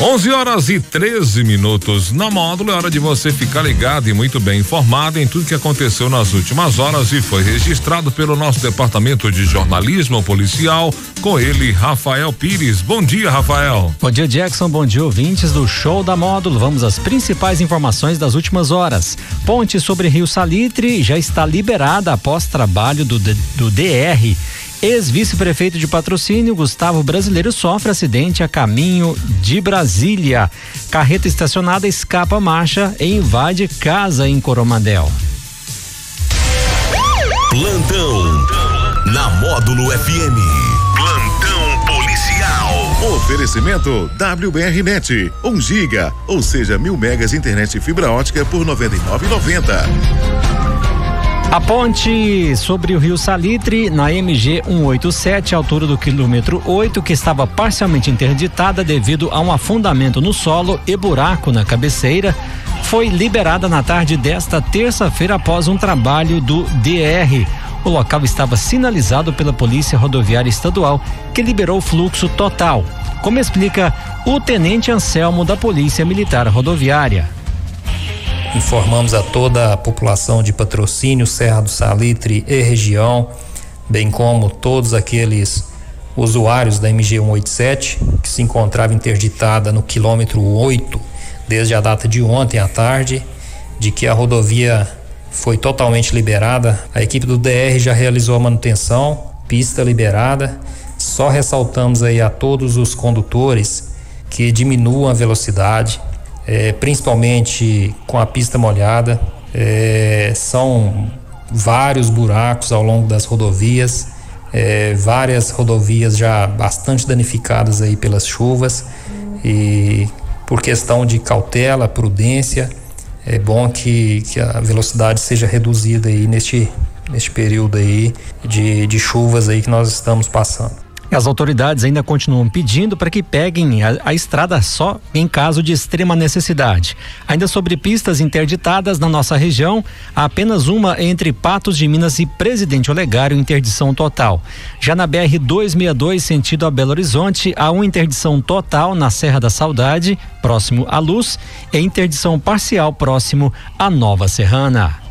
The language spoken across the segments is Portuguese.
11 horas e 13 minutos na módulo. É hora de você ficar ligado e muito bem informado em tudo que aconteceu nas últimas horas e foi registrado pelo nosso departamento de jornalismo policial. Com ele, Rafael Pires. Bom dia, Rafael. Bom dia, Jackson. Bom dia, ouvintes do show da módulo. Vamos às principais informações das últimas horas. Ponte sobre Rio Salitre já está liberada após trabalho do, do DR. Ex-vice-prefeito de patrocínio, Gustavo Brasileiro, sofre acidente a caminho de Brasília. Carreta estacionada escapa a marcha e invade casa em Coromandel. Plantão na Módulo FM. Plantão policial. Oferecimento WBRnet, 1 um giga, ou seja, mil megas de internet fibra ótica por 99,90. A ponte sobre o rio Salitre, na MG 187, altura do quilômetro 8, que estava parcialmente interditada devido a um afundamento no solo e buraco na cabeceira, foi liberada na tarde desta terça-feira após um trabalho do DR. O local estava sinalizado pela Polícia Rodoviária Estadual, que liberou o fluxo total. Como explica o tenente Anselmo da Polícia Militar Rodoviária. Informamos a toda a população de patrocínio, Serra do Salitre e região, bem como todos aqueles usuários da MG 187 que se encontrava interditada no quilômetro 8 desde a data de ontem à tarde, de que a rodovia foi totalmente liberada. A equipe do DR já realizou a manutenção, pista liberada. Só ressaltamos aí a todos os condutores que diminuam a velocidade, é, principalmente com a pista molhada. É, são vários buracos ao longo das rodovias, é, várias rodovias já bastante danificadas aí pelas chuvas e por questão de cautela, prudência, é bom que, que a velocidade seja reduzida aí neste, neste período aí de, de chuvas aí que nós estamos passando. As autoridades ainda continuam pedindo para que peguem a, a, estrada só em caso de extrema necessidade. Ainda sobre pistas interditadas na nossa região, há apenas uma entre Patos de Minas e Presidente Olegário, interdição total. Já na BR 262, sentido a Belo Horizonte, há uma interdição total na Serra da Saudade, próximo à Luz, e interdição parcial próximo à Nova Serrana.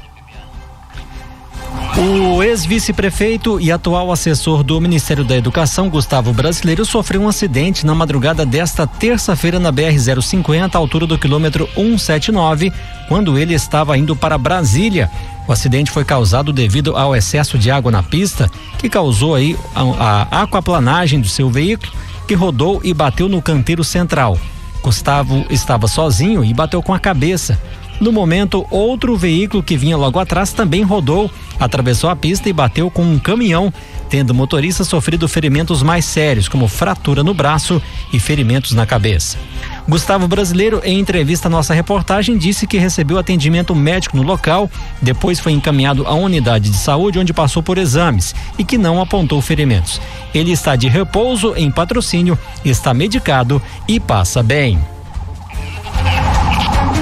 O ex-vice-prefeito e atual assessor do Ministério da Educação, Gustavo Brasileiro, sofreu um acidente na madrugada desta terça-feira na BR-050, altura do quilômetro 179, quando ele estava indo para Brasília. O acidente foi causado devido ao excesso de água na pista, que causou aí a, a aquaplanagem do seu veículo, que rodou e bateu no canteiro central. Gustavo estava sozinho e bateu com a cabeça. No momento, outro veículo que vinha logo atrás também rodou, atravessou a pista e bateu com um caminhão, tendo o motorista sofrido ferimentos mais sérios, como fratura no braço e ferimentos na cabeça. Gustavo Brasileiro, em entrevista à nossa reportagem, disse que recebeu atendimento médico no local, depois foi encaminhado à unidade de saúde onde passou por exames e que não apontou ferimentos. Ele está de repouso em patrocínio, está medicado e passa bem.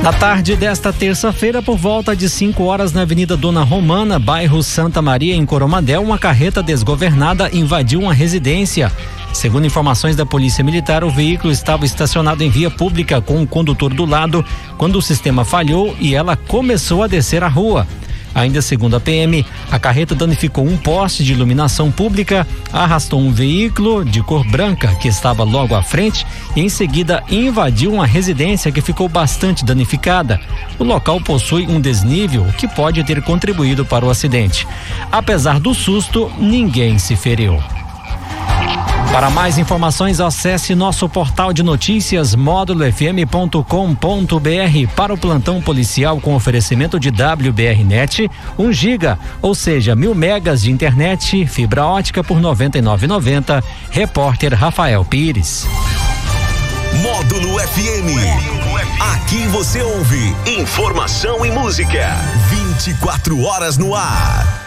Na tarde desta terça-feira, por volta de 5 horas, na Avenida Dona Romana, bairro Santa Maria, em Coromadel, uma carreta desgovernada invadiu uma residência. Segundo informações da Polícia Militar, o veículo estava estacionado em via pública com o condutor do lado quando o sistema falhou e ela começou a descer a rua. Ainda segundo a PM, a carreta danificou um poste de iluminação pública, arrastou um veículo de cor branca que estava logo à frente e em seguida invadiu uma residência que ficou bastante danificada. O local possui um desnível que pode ter contribuído para o acidente. Apesar do susto, ninguém se feriu. Para mais informações, acesse nosso portal de notícias módulofm.com.br para o plantão policial com oferecimento de WBRnet 1 giga, ou seja, mil megas de internet, fibra ótica por 99,90. Repórter Rafael Pires. Módulo FM. Aqui você ouve informação e música. 24 horas no ar.